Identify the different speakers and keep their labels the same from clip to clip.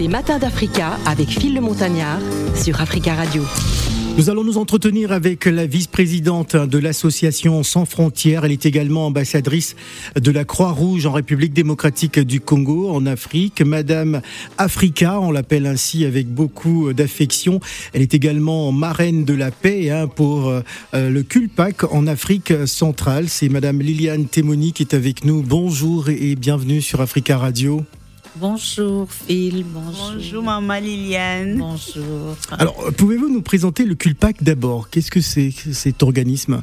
Speaker 1: Les matins d'Africa avec Phil le Montagnard sur Africa Radio.
Speaker 2: Nous allons nous entretenir avec la vice-présidente de l'association Sans Frontières. Elle est également ambassadrice de la Croix-Rouge en République démocratique du Congo, en Afrique. Madame Africa, on l'appelle ainsi avec beaucoup d'affection. Elle est également marraine de la paix hein, pour euh, le Culpac en Afrique centrale. C'est Madame Liliane Témoni qui est avec nous. Bonjour et bienvenue sur Africa Radio.
Speaker 3: Bonjour Phil, bonjour.
Speaker 4: Bonjour maman Liliane.
Speaker 3: Bonjour.
Speaker 2: Alors, pouvez-vous nous présenter le CULPAC d'abord? Qu'est-ce que c'est cet organisme?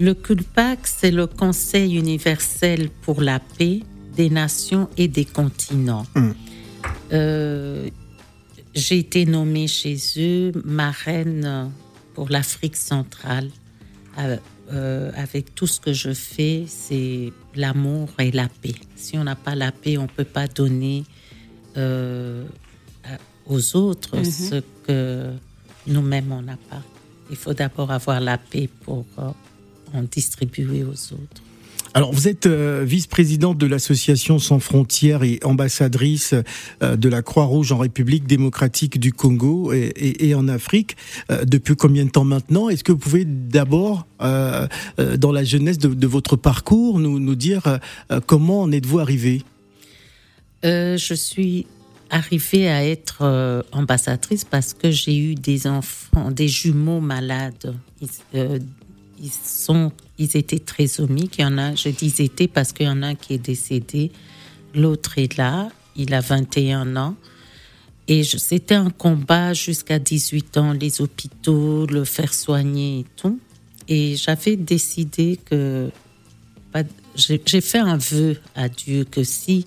Speaker 3: Le CULPAC, c'est le Conseil universel pour la paix des nations et des continents. Hum. Euh, j'ai été nommée chez eux marraine pour l'Afrique centrale. Euh, avec tout ce que je fais, c'est l'amour et la paix. Si on n'a pas la paix, on ne peut pas donner euh, aux autres mhm. ce que nous-mêmes on n'a pas. Il faut d'abord avoir la paix pour euh, en distribuer aux autres.
Speaker 2: Alors, vous êtes euh, vice-présidente de l'association Sans Frontières et ambassadrice euh, de la Croix-Rouge en République démocratique du Congo et, en Afrique. Euh, depuis combien de temps maintenant? Est-ce que vous pouvez d'abord, dans la jeunesse de, votre parcours, nous, nous dire comment en êtes-vous arrivée?
Speaker 3: Je suis arrivée à être ambassadrice parce que j'ai eu des enfants, des jumeaux malades. Ils sont ils étaient trisomiques. Il y en a, je dis étaient parce qu'il y en a un qui est décédé, l'autre est là, il a 21 ans. Et c'était un combat jusqu'à 18 ans, les hôpitaux, le faire soigner et tout. Et j'avais décidé que. J'ai fait un vœu à Dieu que si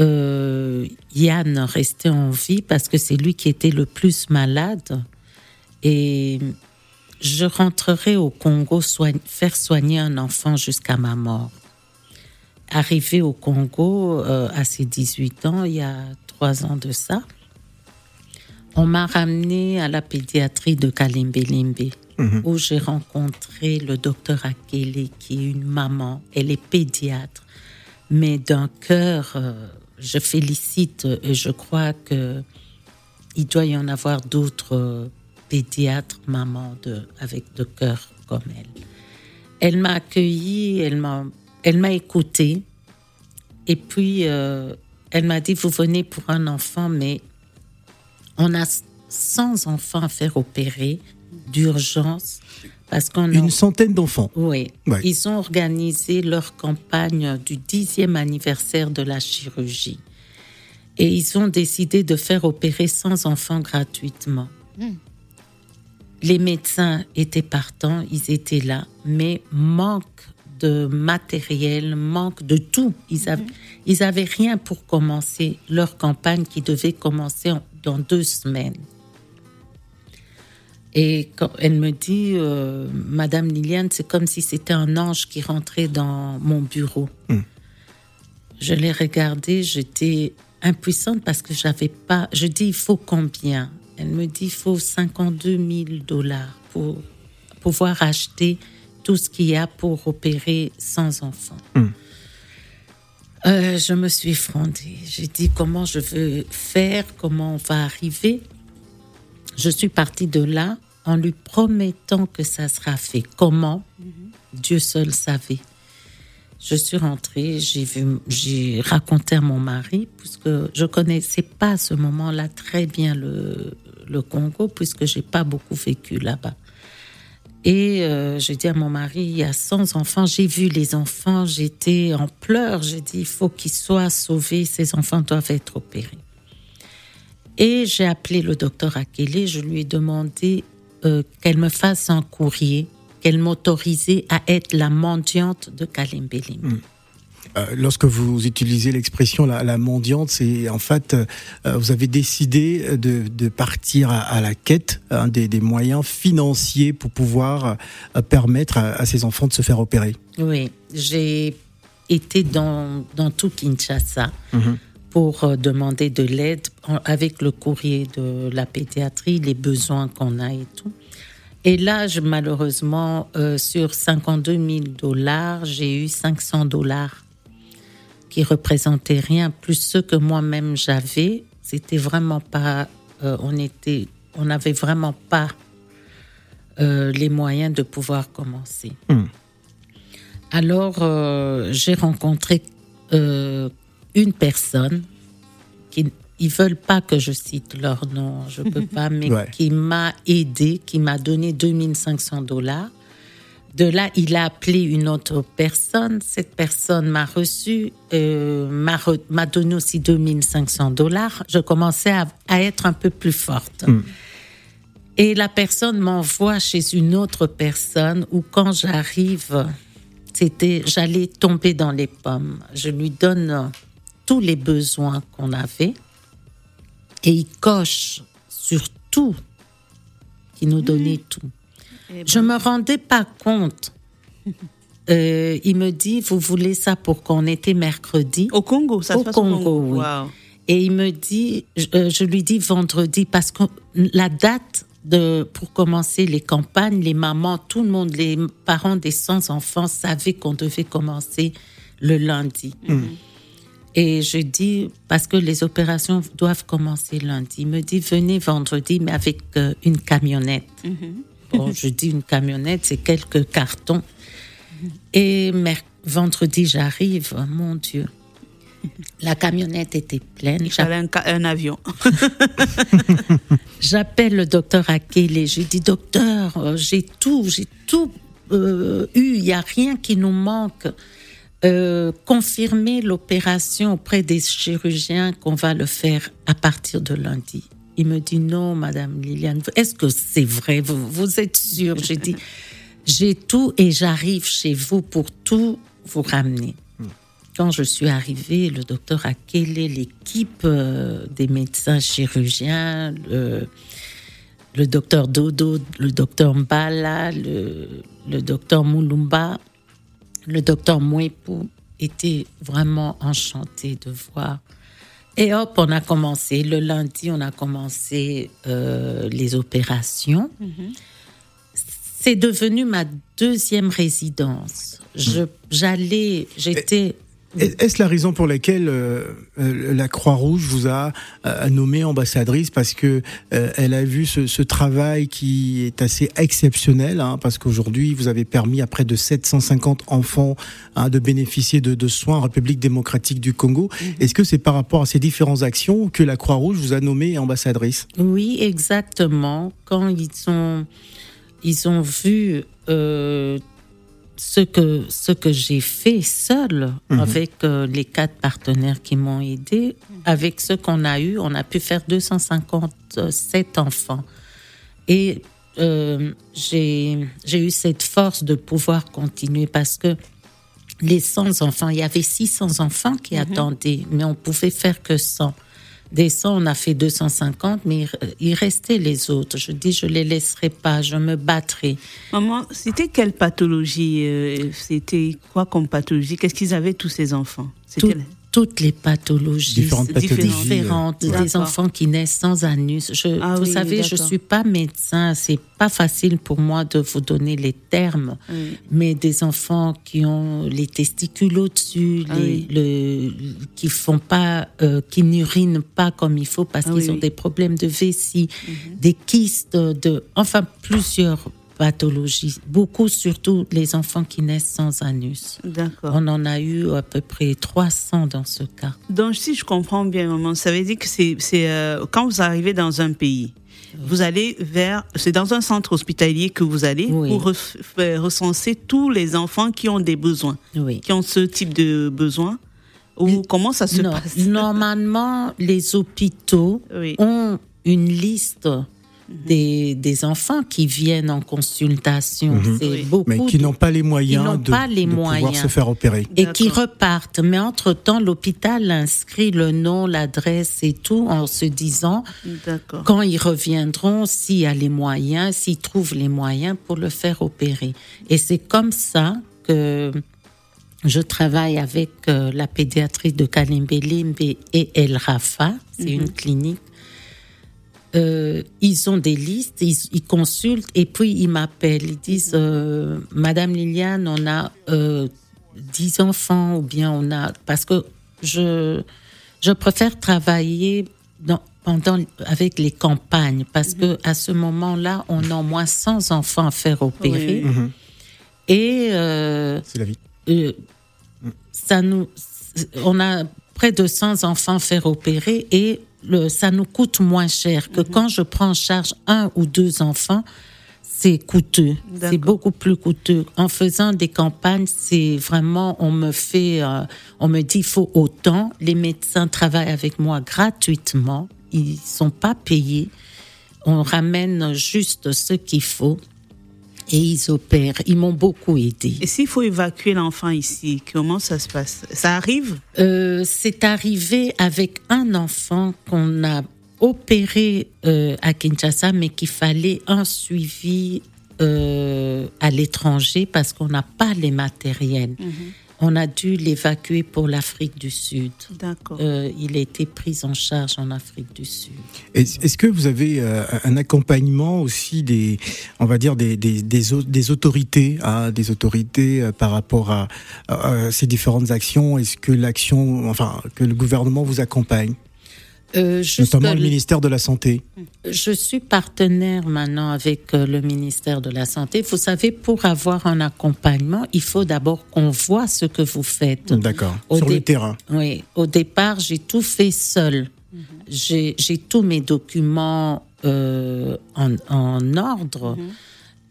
Speaker 3: euh, Yann restait en vie, parce que c'est lui qui était le plus malade, et je rentrerai au Congo faire soigner un enfant jusqu'à ma mort. Arrivé au Congo euh, à ses 18 ans, il y a trois ans de ça, on m'a ramené à la pédiatrie de Kalimbelimbe, mhm. où j'ai rencontré le docteur Akele, qui est une maman. Elle est pédiatre, mais d'un cœur, euh, je félicite et je crois que il doit y en avoir d'autres euh, pédiatre, maman de, avec de cœur comme elle. Elle m'a accueillie, elle m'a, elle m'a écoutée. Et puis, euh, elle m'a dit, vous venez pour un enfant, mais on a 100 enfants à faire opérer d'urgence. Parce qu'on
Speaker 2: Une centaine d'enfants.
Speaker 3: Oui. Ils ont organisé leur campagne du dixième anniversaire de la chirurgie. Et ils ont décidé de faire opérer 100 enfants gratuitement. Hmm. Les médecins étaient partants, ils étaient là, mais manque de matériel, manque de tout. Ils avaient, ils avaient rien pour commencer leur campagne qui devait commencer dans deux semaines. Et quand elle me dit, euh, Madame Liliane, c'est comme si c'était un ange qui rentrait dans mon bureau. Hmm. Je l'ai regardé, j'étais impuissante parce que j'avais pas. Je dis, il faut combien? Elle me dit qu'il faut 52 000 dollars pour pouvoir acheter tout ce qu'il y a pour opérer sans enfants. Hmm. Euh, je me suis frondée. J'ai dit comment je veux faire, comment on va arriver? Je suis partie de là en lui promettant que ça sera fait. Comment? Mm-hmm. Dieu seul savait. Je suis rentrée, j'ai raconté à mon mari, puisque je connaissais pas à ce moment-là très bien le, le Congo, puisque j'ai pas beaucoup vécu là-bas. Et euh, j'ai dit à mon mari, il y a 100 enfants, j'ai vu les enfants, j'étais en pleurs, j'ai dit, il faut qu'ils soient sauvés, ces enfants doivent être opérés. Et j'ai appelé le docteur Akele, je lui ai demandé euh, qu'elle me fasse un courrier, qu'elle m'autorisait à être la mendiante de Kalimbelim. Hmm.
Speaker 2: Euh, lorsque vous utilisez l'expression la, mendiante, c'est en fait, euh, vous avez décidé de, partir à, la quête hein, des, moyens financiers pour pouvoir euh, permettre à, ces enfants de se faire opérer.
Speaker 3: Oui, j'ai été dans, dans tout Kinshasa. Mhm. pour demander de l'aide avec le courrier de la pédiatrie, les besoins qu'on a et tout. Et là, malheureusement, sur 52 000 dollars, j'ai eu 500 dollars qui représentait rien, plus ce que moi-même j'avais, c'était vraiment pas, euh, on était, on n'avait vraiment pas euh, les moyens de pouvoir commencer.
Speaker 2: Hmm.
Speaker 3: Alors, euh, j'ai rencontré une personne qui ils veulent pas que je cite leur nom, je peux pas, mais
Speaker 2: Ouais.
Speaker 3: qui m'a aidé, qui m'a donné 2500 dollars. De là, il a appelé une autre personne. Cette personne m'a reçu, euh, m'a re- donné aussi 2500 dollars. Je commençais à, à être un peu plus forte. Et la personne m'envoie chez une autre personne où quand j'arrive, c'était, j'allais tomber dans les pommes. Je lui donne euh, tous les besoins qu'on avait et il coche sur tout, qui nous donnait tout.
Speaker 4: Eh
Speaker 3: Je me rendais pas compte. Euh, il me dit, vous voulez ça pour qu'on était mercredi?
Speaker 4: Au Congo, ça
Speaker 3: Au
Speaker 4: se passe
Speaker 3: Congo,
Speaker 4: au Congo.
Speaker 3: oui.
Speaker 4: Wow.
Speaker 3: et il me dit, je, euh, je lui dis vendredi parce que la date de pour commencer les campagnes, les mamans, tout le monde, les parents des sans enfants savaient qu'on devait commencer le lundi. Et je dis parce que les opérations doivent commencer lundi. Il me dit venez vendredi mais avec euh, une camionnette. Bon, je dis une camionnette, c'est quelques cartons. Et vendredi j'arrive, mon Dieu. La camionnette était pleine.
Speaker 4: Fallait un, avion.
Speaker 3: J'appelle le docteur Akele et je lui dis docteur, euh, j'ai tout, j'ai tout euh, eu, il n'y a rien qui nous manque. Euh, confirmer l'opération auprès des chirurgiens qu'on va le faire à partir de lundi. Il me dit non, Madame Liliane, est-ce que c'est vrai? Vous, vous êtes sûre? J'ai dit j'ai tout et j'arrive chez vous pour tout vous ramener. Quand je suis arrivée, le docteur Akele, l'équipe euh, des médecins chirurgiens, le, le docteur Dodo, le docteur Mbala, le, le docteur Moulumba, le docteur Mwepu étaient vraiment enchantés de voir. Et hop, on a commencé. Le lundi, on a commencé euh, les opérations. C'est devenu ma deuxième résidence. J'allais, j'étais.
Speaker 2: Est-ce la raison pour laquelle euh, euh, la Croix-Rouge vous a euh, nommée ambassadrice parce que euh, elle a vu ce, ce travail qui est assez exceptionnel hein, parce qu'aujourd'hui vous avez permis à près de 750 enfants hein, de bénéficier de, de soins en République démocratique du Congo. Est-ce que c'est par rapport à ces différentes actions que la Croix-Rouge vous a nommée ambassadrice?
Speaker 3: Oui, exactement. Quand ils ont, ils ont vu euh, ce que, ce que j'ai fait seul avec euh, les quatre partenaires qui m'ont aidé, avec ce qu'on a eu, on a pu faire 257 enfants. Et euh, j'ai eu cette force de pouvoir continuer parce que les 100 enfants, il y avait 600 enfants qui attendaient, mais on pouvait faire que 100. Des 100, on a fait 250, mais il- restait les autres. Je dis, je les laisserai pas, je me battrai.
Speaker 4: Maman, c'était quelle pathologie euh, C'était quoi comme pathologie? Qu'est-ce qu'ils avaient tous ces enfants?
Speaker 3: Tout- toutes les pathologies
Speaker 2: Différentes pathologies,
Speaker 3: différentes,
Speaker 4: euh,
Speaker 3: des
Speaker 4: D'accord.
Speaker 3: enfants qui naissent sans anus. Je,
Speaker 4: Ah
Speaker 3: vous
Speaker 4: oui,
Speaker 3: savez, je suis pas médecin, c'est pas facile pour moi de vous donner les termes,
Speaker 4: Oui.
Speaker 3: mais des enfants qui ont les testicules au-dessus,
Speaker 4: Ah
Speaker 3: le, qui font pas, euh, qui n'urinent pas comme il faut parce
Speaker 4: Ah
Speaker 3: qu'ils
Speaker 4: oui,
Speaker 3: ont des problèmes de vessie, des kystes, de, enfin plusieurs pathologies. Beaucoup, surtout les enfants qui naissent sans anus.
Speaker 4: D'accord.
Speaker 3: On en a eu à peu près 300 dans ce cas.
Speaker 4: Donc, si je comprends bien, maman, ça veut dire que c'est euh, quand vous arrivez dans un pays, vous allez vers, c'est dans un centre hospitalier que vous allez
Speaker 3: Oui.
Speaker 4: pour recenser tous les enfants qui ont des besoins,
Speaker 3: Oui.
Speaker 4: qui ont ce type de besoins. Ou comment ça se
Speaker 3: Non,
Speaker 4: passe?
Speaker 3: Normalement, les hôpitaux ont une liste des, des enfants qui viennent en consultation. C'est
Speaker 4: Oui.
Speaker 3: beaucoup.
Speaker 2: mais qui n'ont pas les moyens de,
Speaker 3: pas les
Speaker 2: de pouvoir se faire opérer.
Speaker 3: et qui repartent. Mais entre-temps, l'hôpital inscrit le nom, l'adresse et tout en se disant quand ils reviendront, s'il y a les moyens, s'ils trouvent les moyens pour le faire opérer. Et c'est comme ça que je travaille avec euh, la pédiatrie de Kalimbelimbe et El Rafa, c'est une clinique. Euh, ils ont des listes, ils, ils consultent et puis ils m'appellent. Ils disent euh, Madame Liliane, on a euh, 10 enfants ou bien on a. Parce que je, je préfère travailler pendant avec les campagnes, parce que à ce moment-là, on a au moins 100 enfants à faire opérer. Mhm. Et
Speaker 2: euh, c'est la vie.
Speaker 3: Euh, ça nous, on a près de 100 enfants à faire opérer et le, ça nous coûte moins cher que mhm. quand je prends en charge un ou deux enfants c'est coûteux. C'est beaucoup plus coûteux. En faisant des campagnes, c'est vraiment, on me fait, euh, on me dit, il faut autant. Les médecins travaillent avec moi gratuitement. Ils sont pas payés. On ramène juste ce qu'il faut et ils opèrent. Ils m'ont beaucoup aidé.
Speaker 4: Et s'il faut évacuer l'enfant ici, comment ça se passe? Ça arrive?
Speaker 3: Euh, C'est arrivé avec un enfant qu'on a opéré euh, à Kinshasa, mais qu'il fallait un suivi euh, à l'étranger parce qu'on n'a pas les matériels. Mhm. On a dû l'évacuer pour l'Afrique du Sud.
Speaker 4: D'accord.
Speaker 3: Euh, il a été pris en charge en Afrique du Sud.
Speaker 2: Est-ce que vous avez un accompagnement aussi des, on va dire des, des, des, autorités, hein, des autorités par rapport à, à ces différentes actions? Est-ce que l'action, enfin, que le gouvernement vous accompagne? Euh, Notamment le ministère de la Santé.
Speaker 3: Je suis partenaire maintenant avec euh, le ministère de la Santé. Vous savez, pour avoir un accompagnement, il faut d'abord qu'on voit ce que vous faites.
Speaker 2: D'accord. Sur le terrain.
Speaker 3: Oui. Au départ, j'ai tout fait seul. J'ai tous mes documents euh, en, ordre.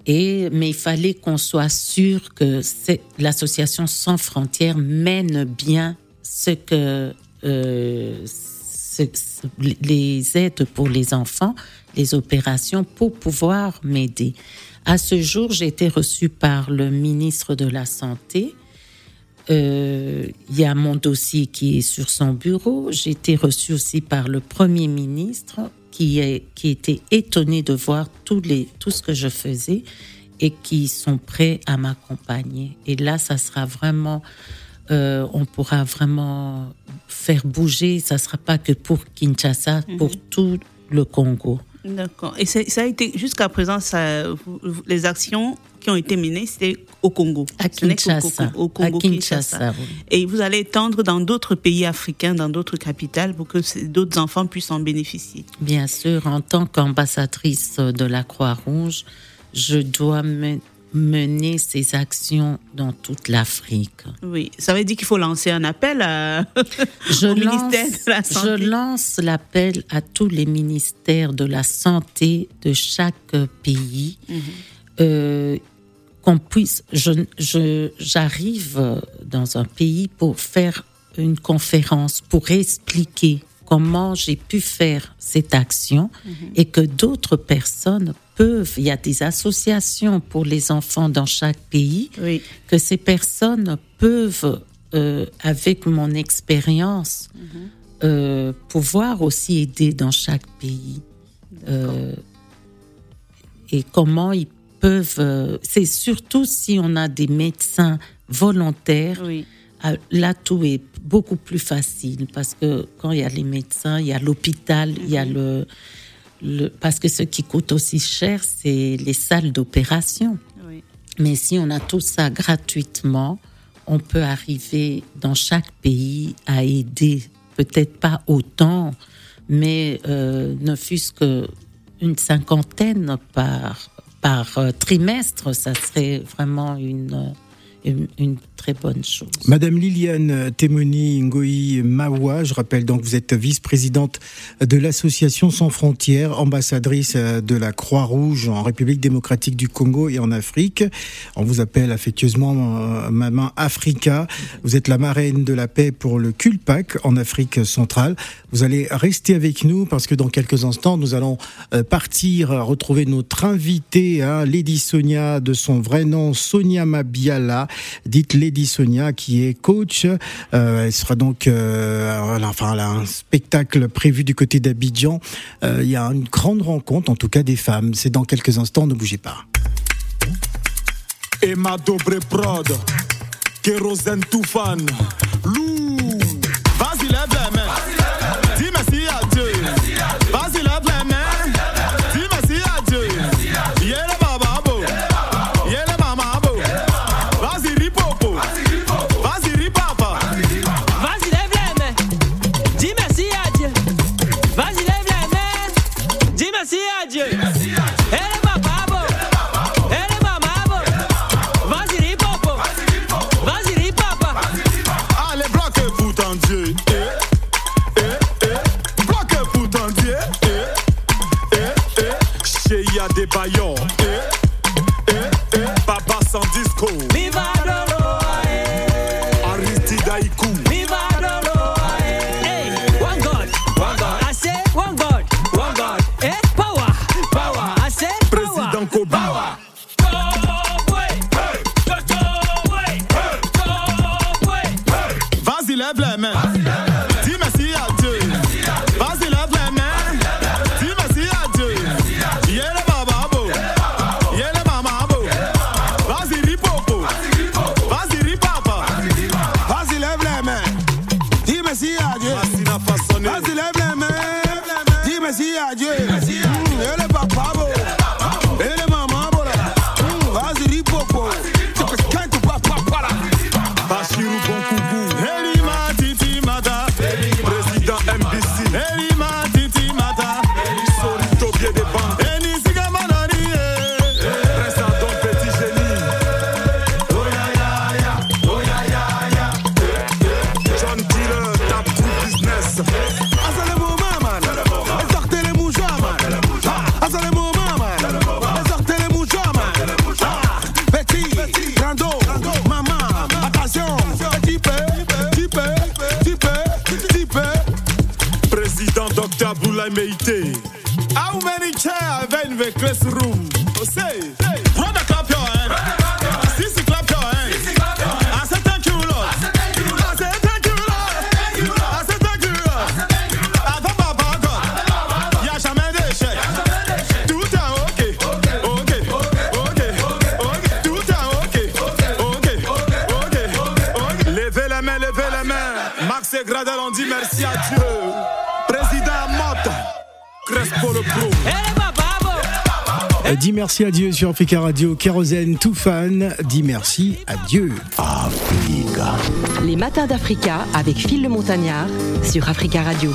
Speaker 3: Et, mais il fallait qu'on soit sûr que l'association Sans Frontières mène bien ce que les aides pour les enfants, les opérations pour pouvoir m'aider. À ce jour, j'ai été reçue par le ministre de la Santé. Euh, il y a mon dossier qui est sur son bureau. J'ai été reçue aussi par le Premier ministre qui, est, qui était étonné de voir tous les, tout ce que je faisais et qui sont prêts à m'accompagner. Et là, ça sera vraiment euh, on pourra vraiment faire bouger. Ça ne sera pas que pour Kinshasa, mhm. pour tout le Congo.
Speaker 4: D'accord. Et ça a été, jusqu'à présent, ça, les actions qui ont été menées, c'était au Congo.
Speaker 3: À Kinshasa.
Speaker 4: Au, Congo, Kinshasa. Et vous allez étendre dans d'autres pays africains, dans d'autres capitales, pour que d'autres enfants puissent en bénéficier.
Speaker 3: Bien sûr, en tant qu'ambassadrice de la Croix-Rouge, je dois me mener ces actions dans toute l'Afrique.
Speaker 4: Oui, ça veut dire qu'il faut lancer un appel je au ministère de la Santé.
Speaker 3: Je lance l'appel à tous les ministères de la Santé de chaque pays. Mhm. Euh, qu'on puisse, je, j'arrive dans un pays pour faire une conférence, pour expliquer comment j'ai pu faire cette action mhm. et que d'autres personnes peuvent, il y a des associations pour les enfants dans chaque pays, que ces personnes peuvent, euh, avec mon expérience, mhm. euh, pouvoir aussi aider dans chaque pays. Euh, et comment ils peuvent, c'est surtout si on a des médecins volontaires. Là, tout est beaucoup plus facile parce que quand il y a les médecins, il y a l'hôpital, il y a mhm. Le, parce que ce qui coûte aussi cher, c'est les salles d'opération. Mais si on a tout ça gratuitement, on peut arriver dans chaque pays à aider, peut-être pas autant, mais euh, ne fût-ce qu'une cinquantaine par, par euh, trimestre, ça serait vraiment une, une, très bonne chose.
Speaker 2: Madame Liliane Temoni Ngoï Mawa, je rappelle donc vous êtes vice-présidente de l'association Sans Frontières, ambassadrice de la Croix-Rouge en République démocratique du Congo et en Afrique. On vous appelle affectueusement euh, Maman Africa. Vous êtes la marraine de la paix pour le Culpac en Afrique centrale. Vous allez rester avec nous parce que dans quelques instants, nous allons euh, partir retrouver notre invitée, hein, Lady Sonia, de son vrai nom, Sonia Mabiala, dite Lady Sonia, qui est coach. Euh, elle sera donc, euh, enfin, a un spectacle prévu du côté d'Abidjan. Euh, il y a une grande rencontre, en tout cas des femmes. C'est dans quelques instants, ne bougez pas. Emma Dobre Prod, Lou, vas-y merci à Dieu.
Speaker 5: Président Motte, Crespo le pro.
Speaker 2: Dis merci à Dieu sur Africa Radio. Kérosène, tout fan. Dis merci à Dieu.
Speaker 1: Les matins d'Africa avec Phil le Montagnard sur Africa Radio.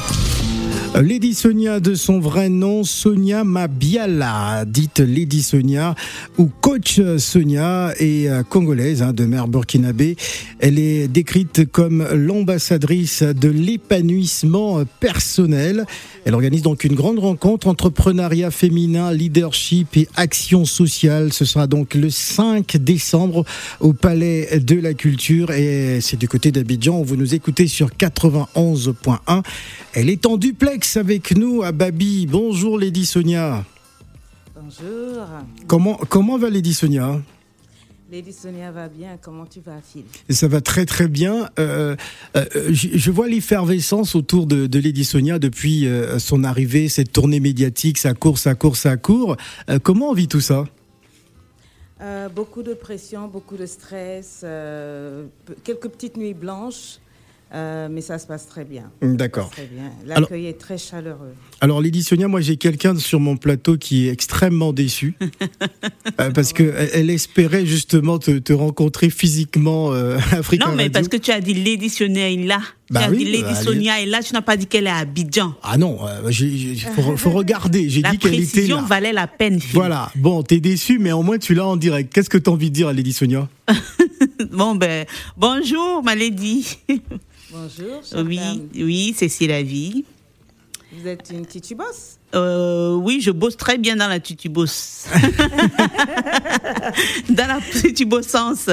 Speaker 2: Lady Sonia de son vrai nom, Sonia Mabiala, dite Lady Sonia ou coach Sonia est euh, congolaise hein, de mère burkinabé. Elle est décrite comme l'ambassadrice de l'épanouissement personnel. Elle organise donc une grande rencontre entrepreneuriat féminin, leadership et action sociale. Ce sera donc le 5 décembre au Palais de la Culture et c'est du côté d'Abidjan. Vous nous écoutez sur 91.1. Elle est en duplex avec nous à Babi. Bonjour Lady Sonia.
Speaker 6: Bonjour.
Speaker 2: Comment, comment va Lady Sonia?
Speaker 6: Lady Sonia va bien. Comment tu vas, Phil?
Speaker 2: Ça va très très bien. Euh, euh, je, je vois l'effervescence autour de, de Lady Sonia depuis euh, son arrivée, cette tournée médiatique, sa course, sa course, sa cours. Euh, comment on vit tout ça?
Speaker 6: Euh, Beaucoup de pression, beaucoup de stress, euh, quelques petites nuits blanches, euh, mais ça se passe très bien.
Speaker 2: D'accord.
Speaker 6: Très bien. L'accueil est très chaleureux.
Speaker 2: Alors Lady Sonia, moi j'ai quelqu'un sur mon plateau qui est extrêmement déçu Euh, parce que elle, elle espérait justement te, te rencontrer physiquement euh, à Africa
Speaker 4: Non, mais
Speaker 2: Radio.
Speaker 4: parce que tu as dit Lady Sonia est là.
Speaker 2: Bah
Speaker 4: tu as
Speaker 2: oui,
Speaker 4: dit Lady
Speaker 2: bah, elle
Speaker 4: Sonia est là, tu n'as pas dit qu'elle est à Abidjan.
Speaker 2: Ah non, euh, j'ai- j'ai- faut, faut regarder. J'ai
Speaker 4: La
Speaker 2: dit qu'elle était
Speaker 4: précision
Speaker 2: là.
Speaker 4: valait la peine.
Speaker 2: Voilà. Bon, t'es déçu, mais au moins tu l'as en direct. Qu'est-ce que t'as envie de dire à Lady Sonia
Speaker 4: Bon, ben, bonjour, ma lady.
Speaker 6: Bonjour,
Speaker 4: Oui,
Speaker 6: dame.
Speaker 4: oui, c'est la vie.
Speaker 6: Vous êtes une titubosse
Speaker 4: Euh, oui, je bosse très bien dans la tutubos. dans la tutubossance.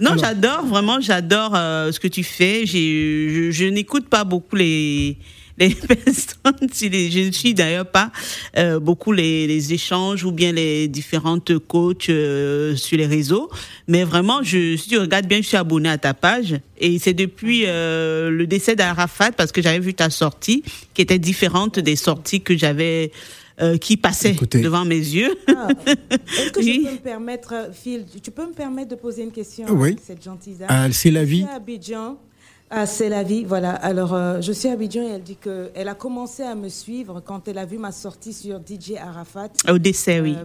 Speaker 4: Non,
Speaker 2: Alors-
Speaker 4: j'adore, vraiment, j'adore euh, ce que tu fais. J'ai- Je, je n'écoute pas beaucoup les, les personnes, si les- je ne suis d'ailleurs pas euh, beaucoup les, les échanges ou bien les différentes coachs euh, sur les réseaux. Mais vraiment, je, si tu regardes bien, je suis abonné à ta page. Et c'est depuis euh, le décès d'Arafat, parce que j'avais vu ta sortie, qui était différente des sorties que j'avais, euh, qui passaient
Speaker 2: Écoutez.
Speaker 4: devant mes yeux.
Speaker 6: Ah, Est-ce que
Speaker 4: Oui.
Speaker 6: je peux me permettre, Phil, tu peux me permettre de poser une question
Speaker 2: Oui.
Speaker 6: à cette gentille dame?
Speaker 2: Ah, C'est la
Speaker 6: Je
Speaker 2: vie.
Speaker 6: suis à Abidjan. Ah, c'est la vie, voilà. Alors, euh, je suis à Abidjan et elle dit qu'elle a commencé à me suivre quand elle a vu ma sortie sur DJ Arafat.
Speaker 4: Au décès, oui.
Speaker 6: euh,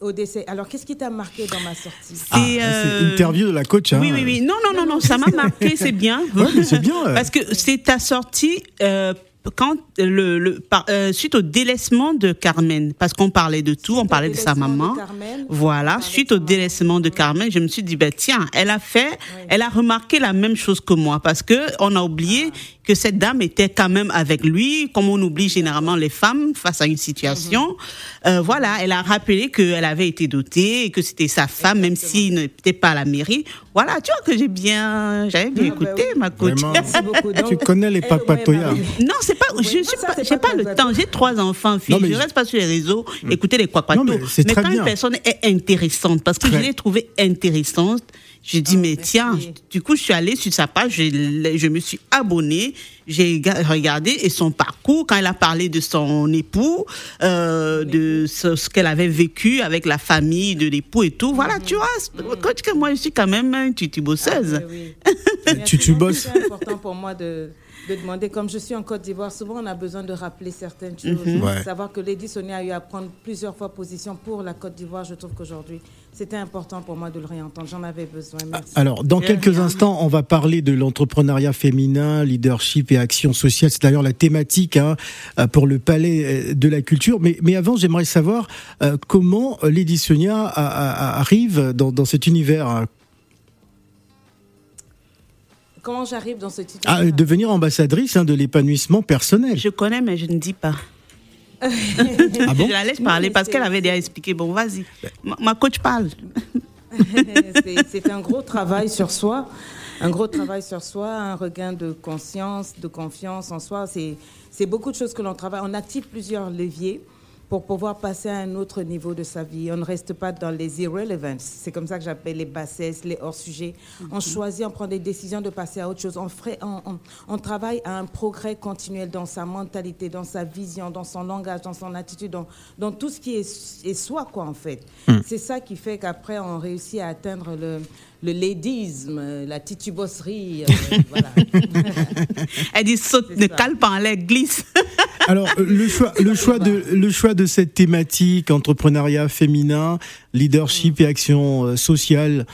Speaker 6: au décès. Alors, qu'est-ce qui t'a marqué dans ma sortie?
Speaker 4: C'est,
Speaker 2: Ah,
Speaker 4: euh,
Speaker 2: interview de la coach. Hein.
Speaker 4: Oui, oui, oui. Non, non, non, non, ça m'a marqué, c'est bien.
Speaker 2: Ouais, mais c'est bien.
Speaker 4: Parce que c'est ta sortie euh, quand le, le par- euh, suite au délaissement de Carmen, parce qu'on parlait de tout, on parlait de sa
Speaker 6: délaissement de
Speaker 4: maman.
Speaker 6: Carmen,
Speaker 4: voilà, suite au
Speaker 6: maman.
Speaker 4: délaissement de Carmen, je me suis dit bah tiens, elle a fait, elle a remarqué la même chose que moi parce que on a oublié que cette dame était quand même avec lui, comme on oublie généralement les femmes face à une situation. Euh, voilà, elle a rappelé qu'elle avait été dotée et que c'était sa femme, même s'il n'était pas à la mairie. Voilà, tu vois que j'ai bien, j'avais bien
Speaker 6: Ah, bah
Speaker 4: écouté
Speaker 6: oui.
Speaker 4: ma coach.
Speaker 6: Beaucoup.
Speaker 2: Tu connais les
Speaker 6: elle,
Speaker 2: papatoyas.
Speaker 6: ouais,
Speaker 4: Non, c'est pas,
Speaker 6: Oui,
Speaker 4: je
Speaker 6: ça,
Speaker 4: pas,
Speaker 6: pas
Speaker 4: le temps. J'ai trois enfants, filles.
Speaker 2: Non,
Speaker 4: je reste pas sur les réseaux, écouter les
Speaker 2: Non, mais
Speaker 4: quand
Speaker 2: bien.
Speaker 4: une personne est intéressante, parce que
Speaker 2: Très.
Speaker 4: je l'ai trouvée intéressante, j'ai dit, mais
Speaker 6: merci.
Speaker 4: tiens, du coup, je suis allée sur sa page, je, me suis abonnée, j'ai ga- regardé et son parcours, quand elle a parlé de son époux, euh, de ce, ce qu'elle avait vécu avec la famille de l'époux et tout. Voilà, tu vois, que moi, je suis quand même une tutibosseuse.
Speaker 6: Oui, oui. Merci.
Speaker 2: Tu- tu
Speaker 6: Donc,
Speaker 2: bosses.
Speaker 6: C'est important pour moi de, de demander, comme je suis en Côte d'Ivoire, souvent on a besoin de rappeler certaines choses.
Speaker 2: Mhm. Ouais.
Speaker 6: Savoir que Lady Sonia a eu à prendre plusieurs fois position pour la Côte d'Ivoire, je trouve qu'aujourd'hui, c'était important pour moi de le réentendre. J'en avais besoin. Merci.
Speaker 2: Alors, dans quelques instants, on va parler de l'entrepreneuriat féminin, leadership et action sociale. C'est d'ailleurs la thématique hein, euh, pour le Palais euh, de la Culture. Mais, mais avant, j'aimerais savoir euh, comment euh, Lady Sonia a- a- a- arrive dans, dans cet univers. hein.
Speaker 6: Comment j'arrive dans ce titre?
Speaker 2: À euh, devenir ambassadrice hein, de l'épanouissement personnel.
Speaker 4: Je connais, mais je ne dis pas.
Speaker 2: Ah bon?
Speaker 4: Je la laisse parler parce
Speaker 6: c'est-
Speaker 4: qu'elle avait déjà expliqué. Bon, vas-y. Ma, ma coach parle.
Speaker 6: C'est- c'est un gros travail sur soi, un gros travail sur soi, un regain de conscience, de confiance en soi. C'est c'est beaucoup de choses que l'on travaille. On active plusieurs leviers pour pouvoir passer à un autre niveau de sa vie. On ne reste pas dans les irrelevants. C'est comme ça que j'appelle les bassesses, les hors-sujets. On choisit, on prend des décisions de passer à autre chose. On, ferait, on, on- on travaille à un progrès continuel dans sa mentalité, dans sa vision, dans son langage, dans son attitude, dans, dans tout ce qui est, est soi, quoi, en fait. C'est ça qui fait qu'après, on réussit à atteindre le, le ladyisme, euh, la titubosserie. euh, voilà.
Speaker 4: Elle dit saute, ne cale pas en l'air, glisse.
Speaker 2: Alors, euh, le choix, le, choix de, le choix de cette thématique, entrepreneuriat féminin, leadership et action euh, sociale,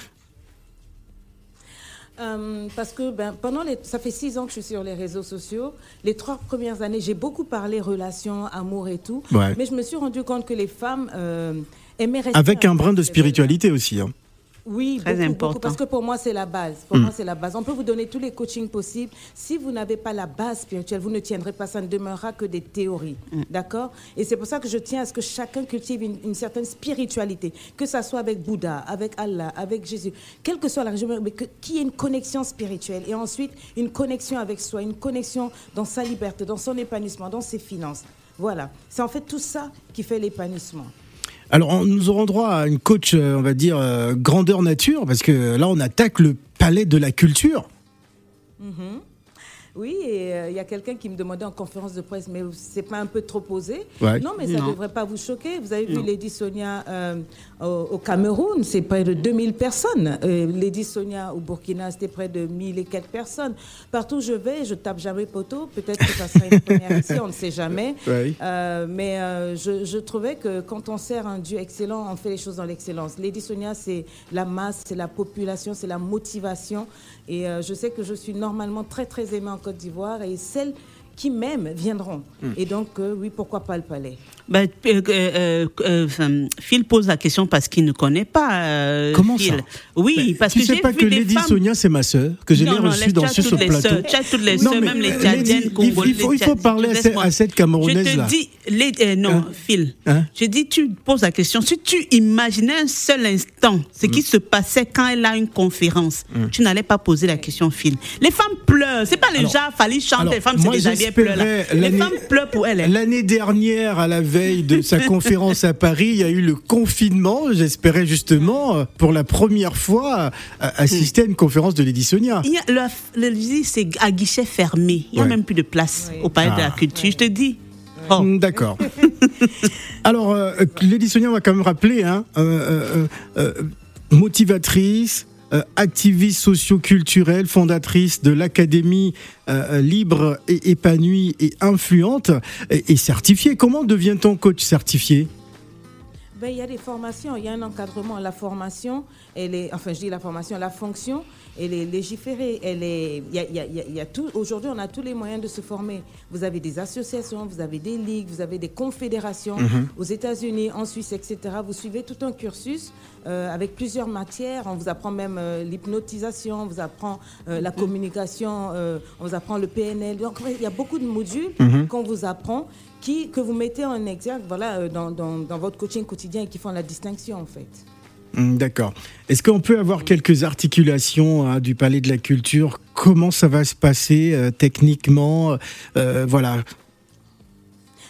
Speaker 6: Euh, parce que ben, pendant les, ça fait six ans que je suis sur les réseaux sociaux. Les trois premières années, j'ai beaucoup parlé relations, amour et tout.
Speaker 2: Ouais.
Speaker 6: Mais je me suis rendu compte que les femmes euh, aimaient rester
Speaker 2: avec un brin de spiritualité aussi. hein.
Speaker 6: Oui,
Speaker 4: Très
Speaker 6: beaucoup,
Speaker 4: important.
Speaker 6: beaucoup, parce que pour moi, c'est la base. Pour moi, c'est la base. On peut vous donner tous les coachings possibles. Si vous n'avez pas la base spirituelle, vous ne tiendrez pas. Ça ne demeurera que des théories. D'accord? Et c'est pour ça que je tiens à ce que chacun cultive une, une certaine spiritualité. Que ça soit avec Bouddha, avec Allah, avec Jésus. Quelle que soit la religion, mais qu'il y ait une connexion spirituelle. Et ensuite, une connexion avec soi, une connexion dans sa liberté, dans son épanouissement, dans ses finances. Voilà. C'est en fait tout ça qui fait l'épanouissement.
Speaker 2: Alors, nous aurons droit à une coach, euh, on va dire, euh, grandeur nature, parce que là, on attaque le palais de la culture.
Speaker 6: Oui, et euh, il y a quelqu'un qui me demandait en conférence de presse, mais c'est pas un peu trop posé
Speaker 2: Ouais.
Speaker 6: Non, mais ça ne devrait pas vous choquer. Vous avez vu Lady Sonia euh, au, au Cameroun, c'est près de 2000 personnes. Euh, Lady Sonia au Burkina, c'était près de 1000 et quelques personnes. Partout où je vais, je tape jamais poteau. Peut-être que ça sera une première ici, on ne sait jamais.
Speaker 2: Ouais.
Speaker 6: Euh, mais euh, je, je trouvais que quand on sert un Dieu excellent, on fait les choses dans l'excellence. Lady Sonia, c'est la masse, c'est la population, c'est la motivation. Et euh, je sais que je suis normalement très, très aimée en Côte d'Ivoire. Et celles qui m'aiment viendront.
Speaker 2: Hmm.
Speaker 6: Et donc, euh, oui, pourquoi pas le palais?
Speaker 4: Ben, euh, euh, euh, enfin, Phil pose la question parce qu'il ne connaît pas. euh,
Speaker 2: Comment
Speaker 4: Phil.
Speaker 2: ça?
Speaker 4: Oui,
Speaker 2: Mais
Speaker 4: parce
Speaker 2: tu
Speaker 4: que
Speaker 2: sais
Speaker 4: j'ai
Speaker 2: pas
Speaker 4: vu
Speaker 2: que
Speaker 4: des
Speaker 2: Lady
Speaker 4: femmes.
Speaker 2: Sonia, c'est ma sœur, que je l'ai reçue dans ce plateau.
Speaker 4: sœurs, tu as toutes les
Speaker 2: Non,
Speaker 4: sœurs,
Speaker 2: mais
Speaker 4: même les Tchadiennes,
Speaker 2: il faut-
Speaker 4: Congolaises.
Speaker 2: il faut- il faut parler à cette-
Speaker 4: laisse-moi.
Speaker 2: à cette Camerounaise,
Speaker 4: Je te
Speaker 2: là.
Speaker 4: dis, les, euh, non,
Speaker 2: Hein
Speaker 4: Phil,
Speaker 2: Hein
Speaker 4: je dis, tu poses la question. Si tu imaginais un seul instant ce qui se passait quand elle a une conférence, tu n'allais pas poser la question, Phil. Les femmes pleurent. C'est pas les
Speaker 2: Alors-
Speaker 4: gens, fallait chanter, les femmes se
Speaker 2: moi, l'année-
Speaker 4: hein.
Speaker 2: L'année dernière, à la veille de sa conférence à Paris, il y a eu le confinement. J'espérais justement, euh, pour la première fois, euh, assister à une conférence de Lady Sonia.
Speaker 4: Il y a le, lycée, c'est à guichet fermé. Il n'y a
Speaker 2: Ouais.
Speaker 4: même plus de place
Speaker 6: Oui.
Speaker 4: au palais de la
Speaker 2: Ah.
Speaker 4: culture. Je te dis. Oh.
Speaker 2: Mm, D'accord. Alors, euh, Lady Sonia, on va quand même rappeler, hein, euh, euh, euh, motivatrice, euh, activiste socio-culturelle, fondatrice de l'Académie euh, libre et épanouie et influente et, et certifiée. Comment devient-on coach certifié?
Speaker 6: Ben, il y a des formations, il y a un encadrement. La formation, elle est, enfin, je dis la formation, la fonction, elle est légiférée. Elle est, il y a, il y a- il y a- il y a tout. Aujourd'hui, on a tous les moyens de se former. Vous avez des associations, vous avez des ligues, vous avez des confédérations aux États-Unis, en Suisse, etc. Vous suivez tout un cursus euh, avec plusieurs matières. On vous apprend même euh, l'hypnotisation, on vous apprend euh, la communication, euh, on vous apprend le PNL. Donc, il y a beaucoup de modules qu'on vous apprend que vous mettez en exergue voilà, euh, dans, dans- votre coaching quotidien et qui font la distinction, en fait.
Speaker 2: Hum, D'accord. Est-ce qu'on peut avoir quelques articulations hein, du Palais de la Culture? Comment ça va se passer euh, techniquement? Euh, Voilà.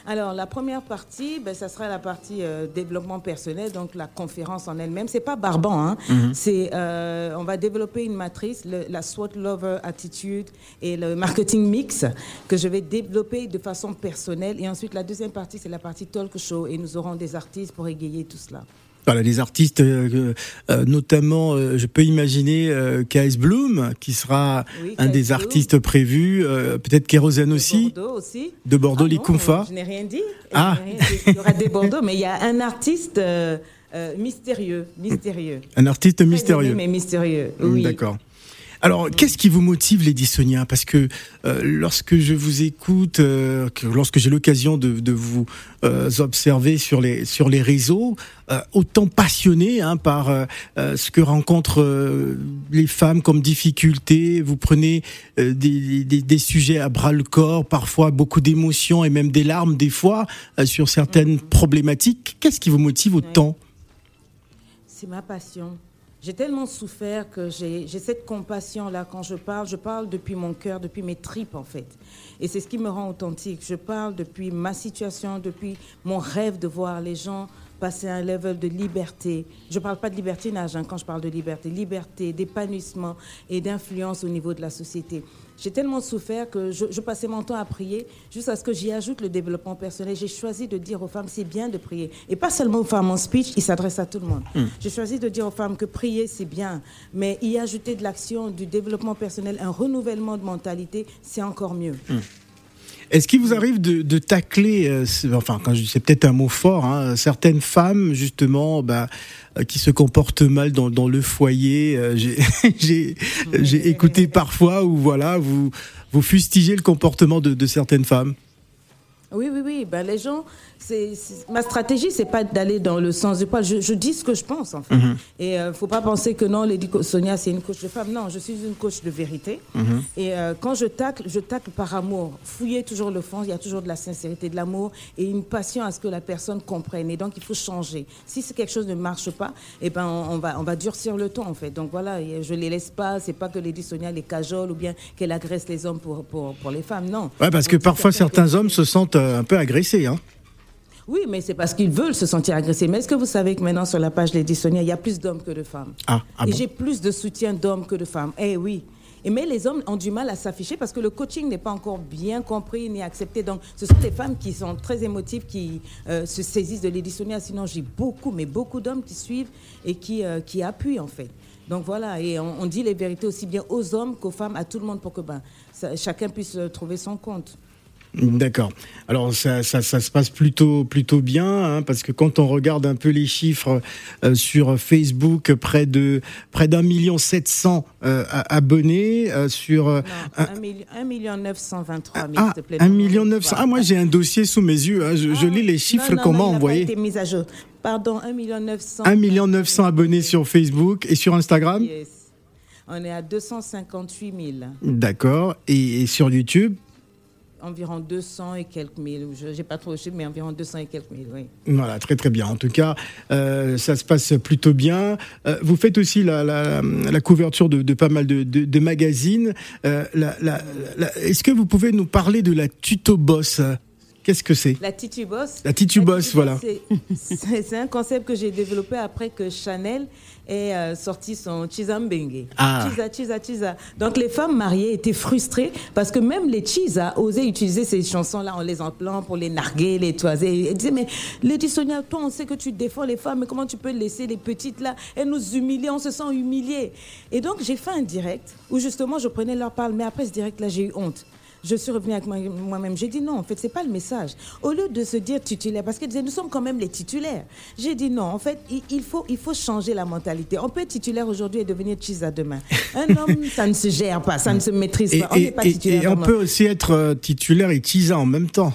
Speaker 6: Alors, la première partie, ben, ça sera la partie euh, développement personnel, donc la conférence en elle-même. C'est pas barbant, hein. C'est, euh, on va développer une matrice, le- la SWOT Lover Attitude et le marketing mix que je vais développer de façon personnelle. Et ensuite, la deuxième partie, c'est la partie talk show et nous aurons des artistes pour égayer tout cela.
Speaker 2: Voilà, les artistes, euh, euh, notamment, euh, je peux imaginer euh, KS Bloom, qui sera
Speaker 6: Oui,
Speaker 2: un des
Speaker 6: Bloom.
Speaker 2: artistes prévus, peut-être Kérosène
Speaker 6: De
Speaker 2: aussi,
Speaker 6: Bordeaux aussi.
Speaker 2: de Bordeaux,
Speaker 6: Ah
Speaker 2: Confas.
Speaker 6: Je n'ai rien dit.
Speaker 2: Ah.
Speaker 6: Rien dit. Il y aura des Bordeaux, mais il y a un artiste mystérieux, mystérieux.
Speaker 2: Un artiste mystérieux.
Speaker 6: aimé, mais mystérieux.
Speaker 2: Hum,
Speaker 6: Oui.
Speaker 2: D'accord. Alors, qu'est-ce qui vous motive, Lady Sonia? Parce que euh, lorsque je vous écoute, euh, que lorsque j'ai l'occasion de, de vous euh, observer sur les sur les réseaux, autant passionné hein, par ce que rencontrent les femmes comme difficulté, vous prenez des, des, des sujets à bras le corps, parfois beaucoup d'émotions et même des larmes des fois sur certaines problématiques. Qu'est-ce qui vous motive autant?
Speaker 6: C'est ma passion. J'ai tellement souffert que j'ai cette compassion-là. Quand je parle, je parle depuis mon cœur, depuis mes tripes, en fait. Et c'est ce qui me rend authentique. Je parle depuis ma situation, depuis mon rêve de voir les gens passer à un level de liberté. Je ne parle pas de libertinage hein, quand je parle de liberté. Liberté, d'épanouissement et d'influence au niveau de la société. J'ai tellement souffert que je, je passais mon temps à prier jusqu'à ce que j'y ajoute le développement personnel. J'ai choisi de dire aux femmes, c'est bien de prier. Et pas seulement aux femmes. Mon speech, il s'adresse à tout le monde. J'ai choisi de dire aux femmes que prier, c'est bien. Mais y ajouter de l'action, du développement personnel, un renouvellement de mentalité, c'est encore mieux.
Speaker 2: Est-ce qu'il vous arrive de, de tacler, euh, enfin, quand c'est peut-être un mot fort, hein, certaines femmes justement, bah, qui se comportent mal dans, dans le foyer. euh, j'ai écouté parfois où voilà, vous vous fustigez le comportement de, de certaines femmes.
Speaker 6: Oui, oui, oui. Ben, les gens, c'est, ma stratégie, c'est pas d'aller dans le sens du poil. Je, je dis ce que je pense, en fait. Et il faut pas penser que non, Lady Sonia, c'est une coach de femme. Non, je suis une coach de vérité. Et euh, quand je tacle, je tacle par amour. Fouiller toujours le fond. Il y a toujours de la sincérité, de l'amour et une passion à ce que la personne comprenne. Et donc, il faut changer. Si quelque chose ne marche pas, eh ben, on, on va, on va durcir le ton, en fait. Donc voilà, je les laisse pas. C'est pas que Lady Sonia les cajole ou bien qu'elle agresse les hommes pour, pour, pour les femmes. Non.
Speaker 2: Ouais, parce
Speaker 6: On
Speaker 2: que parfois certains hommes se sentent euh, un peu agressés. Hein.
Speaker 6: Oui, mais c'est parce qu'ils veulent se sentir agressés. Mais est-ce que vous savez que maintenant sur la page Lady Sonia, il y a plus d'hommes que de femmes?
Speaker 2: Ah, ah
Speaker 6: Et
Speaker 2: bon?
Speaker 6: j'ai plus de soutien d'hommes que de femmes. Eh oui. Et mais les hommes ont du mal à s'afficher parce que le coaching n'est pas encore bien compris ni accepté. Donc, ce sont les femmes qui sont très émotives, qui euh, se saisissent de Lady Sonia. Sinon, j'ai beaucoup, mais beaucoup d'hommes qui suivent et qui, euh, qui appuient, en fait. Donc voilà, et on, on dit les vérités aussi bien aux hommes qu'aux femmes, à tout le monde, pour que ben, ça- chacun puisse euh, trouver son compte.
Speaker 2: D'accord. Alors ça, ça, ça se passe plutôt plutôt bien hein, parce que quand on regarde un peu les chiffres euh, sur Facebook, près de près d'un million sept cents euh, abonnés euh, sur
Speaker 6: 1 million, 1 million 923 000,
Speaker 2: ah
Speaker 6: s'il te plaît.
Speaker 2: un million neuf cents.
Speaker 6: voilà.
Speaker 2: Ah moi j'ai un dossier sous mes yeux. hein, je, je lis les chiffres
Speaker 6: pas été mis à jour. Pardon, 1 million 900.
Speaker 2: 1 million 900 abonnés sur Facebook et sur Instagram?
Speaker 6: Yes. On est à 258 000,
Speaker 2: D'accord. Et, et sur YouTube?
Speaker 6: Environ 200 et quelques mille. Je n'ai pas trop chiffre, mais environ 200 et quelques mille, oui.
Speaker 2: Voilà, très très bien. En tout cas, euh, ça se passe plutôt bien. Euh, vous faites aussi la, couverture de, pas mal de, magazines. Euh, Est-ce que vous pouvez nous parler de la tuto boss? Qu'est-ce que c'est
Speaker 6: La Titubos.
Speaker 2: La Titubos, voilà.
Speaker 6: c'est- un concept que j'ai développé après que Chanel ait euh, sorti son Chizambenge.
Speaker 2: Ah.
Speaker 6: Chiza, Chiza, Chiza. Donc les femmes mariées étaient frustrées parce que même les Chiza osaient utiliser ces chansons-là en les emplant pour les narguer, les toiser. Elles disaient, mais Lady Sonia, toi, on sait que tu défends les femmes, mais comment tu peux laisser les petites là Elles nous humilient, on se sent humiliés. Et donc j'ai fait un direct où justement je prenais leur parole, mais après ce direct-là, j'ai eu honte. Je suis revenue avec moi- moi-même. J'ai dit non, en fait, c'est pas le message. Au lieu de se dire titulaire, parce qu'ils disaient nous sommes quand même les titulaires. J'ai dit non, en fait, il, faut, il faut changer la mentalité. On peut être titulaire aujourd'hui et devenir cheese à demain. Un homme, ça ne se gère pas, ça ne se maîtrise
Speaker 2: Et,
Speaker 6: pas. On n'est
Speaker 2: et-
Speaker 6: pas
Speaker 2: et-
Speaker 6: titulaire.
Speaker 2: et on peut aussi être euh, titulaire et tisa en même temps.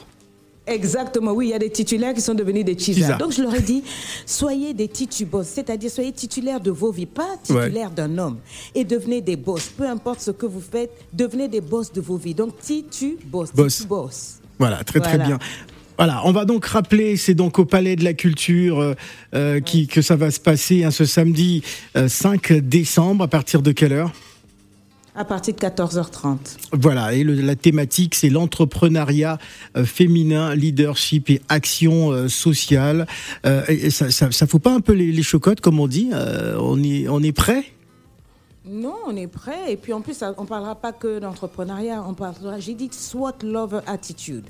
Speaker 6: Exactement, oui, il y a des titulaires qui sont devenus des cheesers. Donc je leur ai dit, soyez des titubos, c'est-à-dire soyez titulaires de vos vies, pas titulaires d'un homme. Et devenez des boss, peu importe ce que vous faites, devenez des boss de vos vies. Donc titubos,
Speaker 2: Boss.
Speaker 6: titubos.
Speaker 2: Voilà, très très bien. Voilà, on va donc rappeler, c'est donc au Palais de la Culture euh, euh, qui, que ça va se passer hein, ce samedi euh, 5 décembre. À partir de quelle heure?
Speaker 6: À partir de 14h30.
Speaker 2: Voilà, et le- la thématique, c'est l'entrepreneuriat euh, féminin, leadership et action euh, sociale. Euh, et, ça, ça, ça fout pas un peu les, les chocottes, comme on dit On est, on est prêt?
Speaker 6: Non, on est prêt. Et puis en plus, on ne parlera pas que d'entrepreneuriat, on parlera, j'ai dit SWOT Lover Attitude.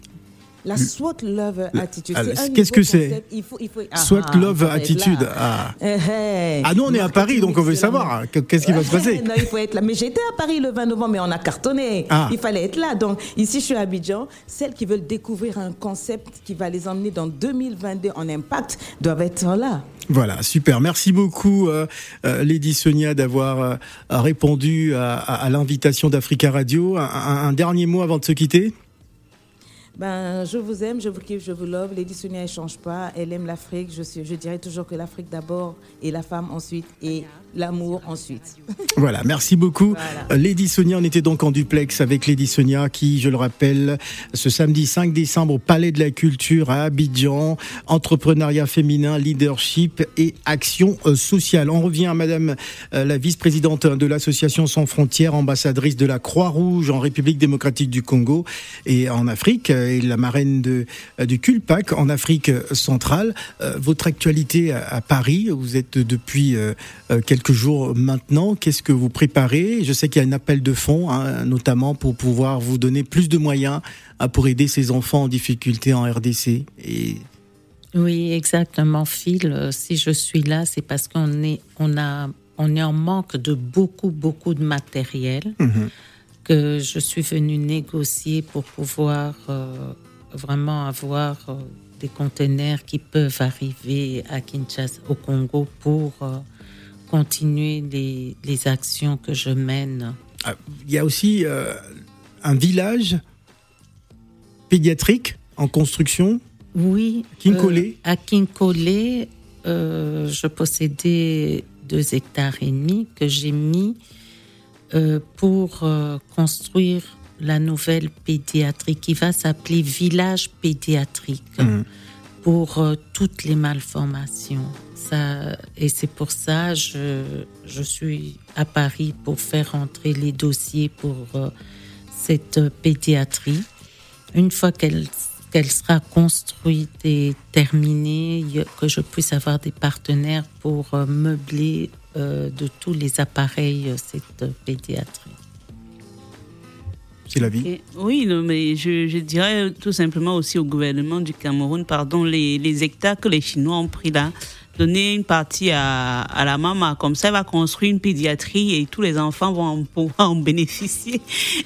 Speaker 6: La SWOT Lover Attitude.
Speaker 2: qu'est-ce que c'est.
Speaker 6: Il faut, il faut,
Speaker 2: SWOT
Speaker 6: Ah,
Speaker 2: Love Attitude. Ah.
Speaker 6: Eh, eh.
Speaker 2: Ah, nous, on est à Paris, donc on veut savoir hein, qu'est-ce qui va se passer.
Speaker 6: non, il faut être là. Mais j'étais à Paris le 20 novembre, mais on a cartonné.
Speaker 2: Ah.
Speaker 6: Il fallait être là. Donc, ici, je suis à Abidjan. Celles qui veulent découvrir un concept qui va les emmener dans 2022 en impact doivent être là.
Speaker 2: Voilà, super. Merci beaucoup, euh, euh, Lady Sonia, d'avoir euh, répondu à, à- à l'invitation d'Africa Radio. Un, un- un dernier mot avant de se quitter?
Speaker 6: Ben, je vous aime, je vous kiffe, je vous love. Lady Sonia, elle change pas. Elle aime l'Afrique. Je, suis, je dirais toujours que l'Afrique d'abord et la femme ensuite et l'amour ensuite.
Speaker 2: Voilà, merci beaucoup.
Speaker 6: Voilà.
Speaker 2: Lady Sonia, on était donc en duplex avec Lady Sonia qui, je le rappelle, ce samedi 5 décembre au Palais de la Culture à Abidjan, entrepreneuriat féminin, leadership et action euh, sociale. On revient à Madame euh, la vice-présidente de l'association Sans Frontières, ambassadrice de la Croix-Rouge en République démocratique du Congo et en Afrique, euh, et la marraine de, euh, du Culpac en Afrique centrale. Euh, Votre actualité à, à Paris, vous êtes depuis euh, quelques jours maintenant. Qu'est-ce que vous préparez? Je sais qu'il y a un appel de fonds, hein, notamment pour pouvoir vous donner plus de moyens hein, pour aider ces enfants en difficulté en RDC. Et
Speaker 3: Oui, exactement, Phil. Si je suis là, c'est parce qu'on est, on a, on est en manque de beaucoup, beaucoup de matériel que je suis venue négocier pour pouvoir euh, vraiment avoir euh, des conteneurs qui peuvent arriver à Kinshasa, au Congo, pour euh, continuer les, les actions que je mène.
Speaker 2: ah, il y a aussi un village pédiatrique en construction.
Speaker 3: Oui.
Speaker 2: Kinkolé.
Speaker 3: euh, à Kinkolé, euh, je possédais deux hectares et demi que j'ai mis pour euh, construire la nouvelle pédiatrie qui va s'appeler village pédiatrique pour euh, toutes les malformations. Ça, et c'est pour ça je je suis à Paris pour faire entrer les dossiers pour euh, cette euh, pédiatrie. Une fois qu'elle qu'elle sera construite et terminée, que je puisse avoir des partenaires pour euh, meubler euh, de tous les appareils euh, cette pédiatrie.
Speaker 2: C'est la vie.
Speaker 4: Et- oui, non, mais je, je dirais tout simplement aussi au gouvernement du Cameroun, pardon, les, les hectares que les Chinois ont pris là, donner une partie à, à la maman, comme ça elle va construire une pédiatrie et tous les enfants vont en, pouvoir en bénéficier.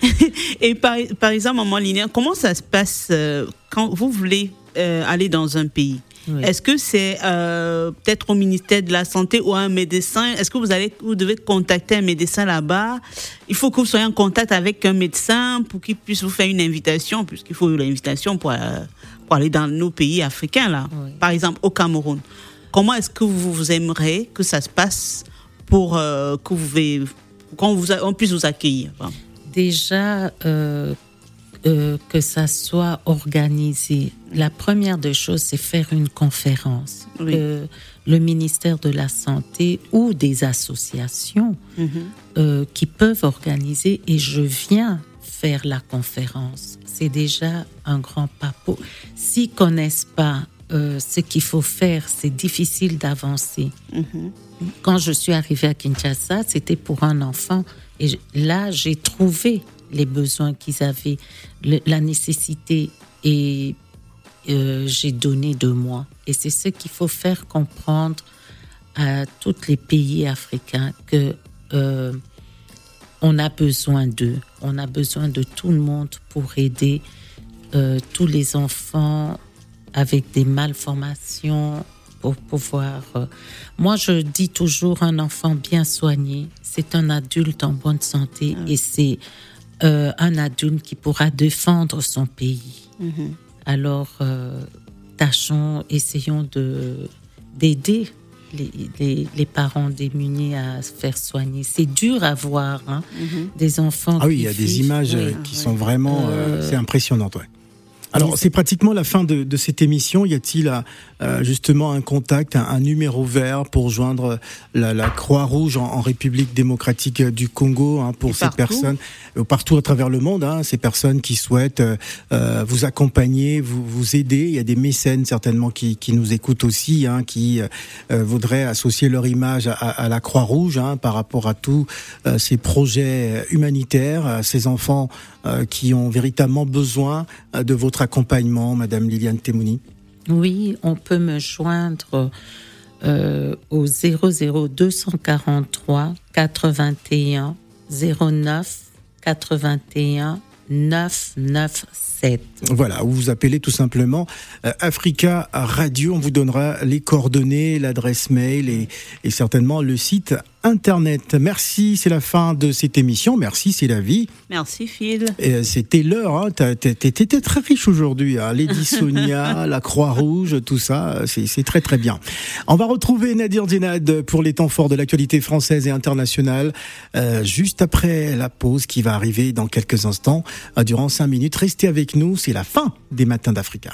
Speaker 4: et par, par exemple, maman linéaire, comment ça se passe euh, quand vous voulez euh, aller dans un pays?
Speaker 3: Oui.
Speaker 4: Est-ce que c'est euh, peut-être au ministère de la Santé ou à un médecin? Est-ce que vous, allez, vous devez contacter un médecin là-bas? Il faut que vous soyez en contact avec un médecin pour qu'il puisse vous faire une invitation, puisqu'il faut l'invitation pour, euh, pour aller dans nos pays africains, là.
Speaker 3: Oui.
Speaker 4: Par exemple, au Cameroun. Comment est-ce que vous, vous aimeriez que ça se passe pour euh, que vous, qu'on on puisse vous accueillir.
Speaker 3: Déjà, euh, euh, que ça soit organisé. La première des choses, c'est faire une conférence.
Speaker 4: Oui.
Speaker 3: Que le ministère de la Santé ou des associations euh, qui peuvent organiser et je viens faire la conférence. C'est déjà un grand pas. Pour... S'ils connaissent pas euh, ce qu'il faut faire, c'est difficile d'avancer. Quand je suis arrivée à Kinshasa, c'était pour un enfant. Et là, j'ai trouvé les besoins qu'ils avaient, le- la nécessité, et euh, j'ai donné de moi. Et c'est ce qu'il faut faire comprendre à tous les pays africains que euh, on a besoin d'eux. On a besoin de tout le monde pour aider euh, tous les enfants avec des malformations pour pouvoir. Moi, je dis toujours un enfant bien soigné, c'est un adulte en bonne santé et c'est euh, un adulte qui pourra défendre son pays. Alors, euh, tâchons, essayons de d'aider les, les- les parents démunis à se faire soigner. C'est dur à voir, hein, des enfants.
Speaker 2: Ah oui, il y a des images
Speaker 3: oui.
Speaker 2: euh, qui sont vraiment, euh,
Speaker 3: Euh,
Speaker 2: c'est impressionnant, ouais. Alors, c'est pratiquement la fin de, de cette émission. Y a-t-il euh, euh, justement un contact, un, un numéro vert pour joindre la, la Croix-Rouge en, en République démocratique du Congo hein, pour
Speaker 4: Et
Speaker 2: ces
Speaker 4: partout.
Speaker 2: personnes, euh, partout à travers le monde, hein, ces personnes qui souhaitent euh, euh, vous accompagner, vous, vous aider. Il y a des mécènes certainement qui, qui nous écoutent aussi, hein, qui euh, euh, voudraient associer leur image à, à la Croix-Rouge hein, par rapport à tous euh, ces projets humanitaires, ces enfants euh, qui ont véritablement besoin euh, de votre accompagnement, Madame Liliane Temouni.
Speaker 3: Oui, on peut me joindre euh, au 00 243 81 09 81 997.
Speaker 2: Voilà, ou vous appelez tout simplement euh, Africa Radio. On vous donnera les coordonnées, l'adresse mail et, et certainement le site internet. Merci, c'est la fin de cette émission. Merci, c'est la vie.
Speaker 4: Merci Phil.
Speaker 2: Euh, C'était l'heure. Hein. T'étais très riche aujourd'hui. Hein. Lady Sonia, la Croix-Rouge, tout ça, c'est très très bien. On va retrouver Nadir Djenad pour les temps forts de l'actualité française et internationale, euh, juste après la pause qui va arriver dans quelques instants. Euh, durant cinq minutes, restez avec nous. C'est la fin des matins d'Africa.